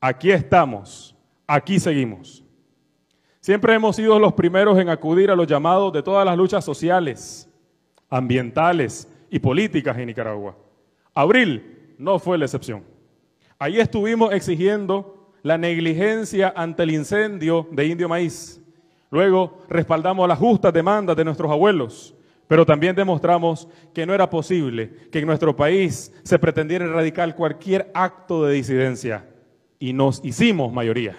aquí estamos, aquí seguimos. Siempre hemos sido los primeros en acudir a los llamados de todas las luchas sociales, ambientales y políticas en Nicaragua. Abril no fue la excepción. Ahí estuvimos exigiendo la negligencia ante el incendio de Indio Maíz. Luego respaldamos las justas demandas de nuestros abuelos, pero también demostramos que no era posible que en nuestro país se pretendiera erradicar cualquier acto de disidencia y nos hicimos mayoría.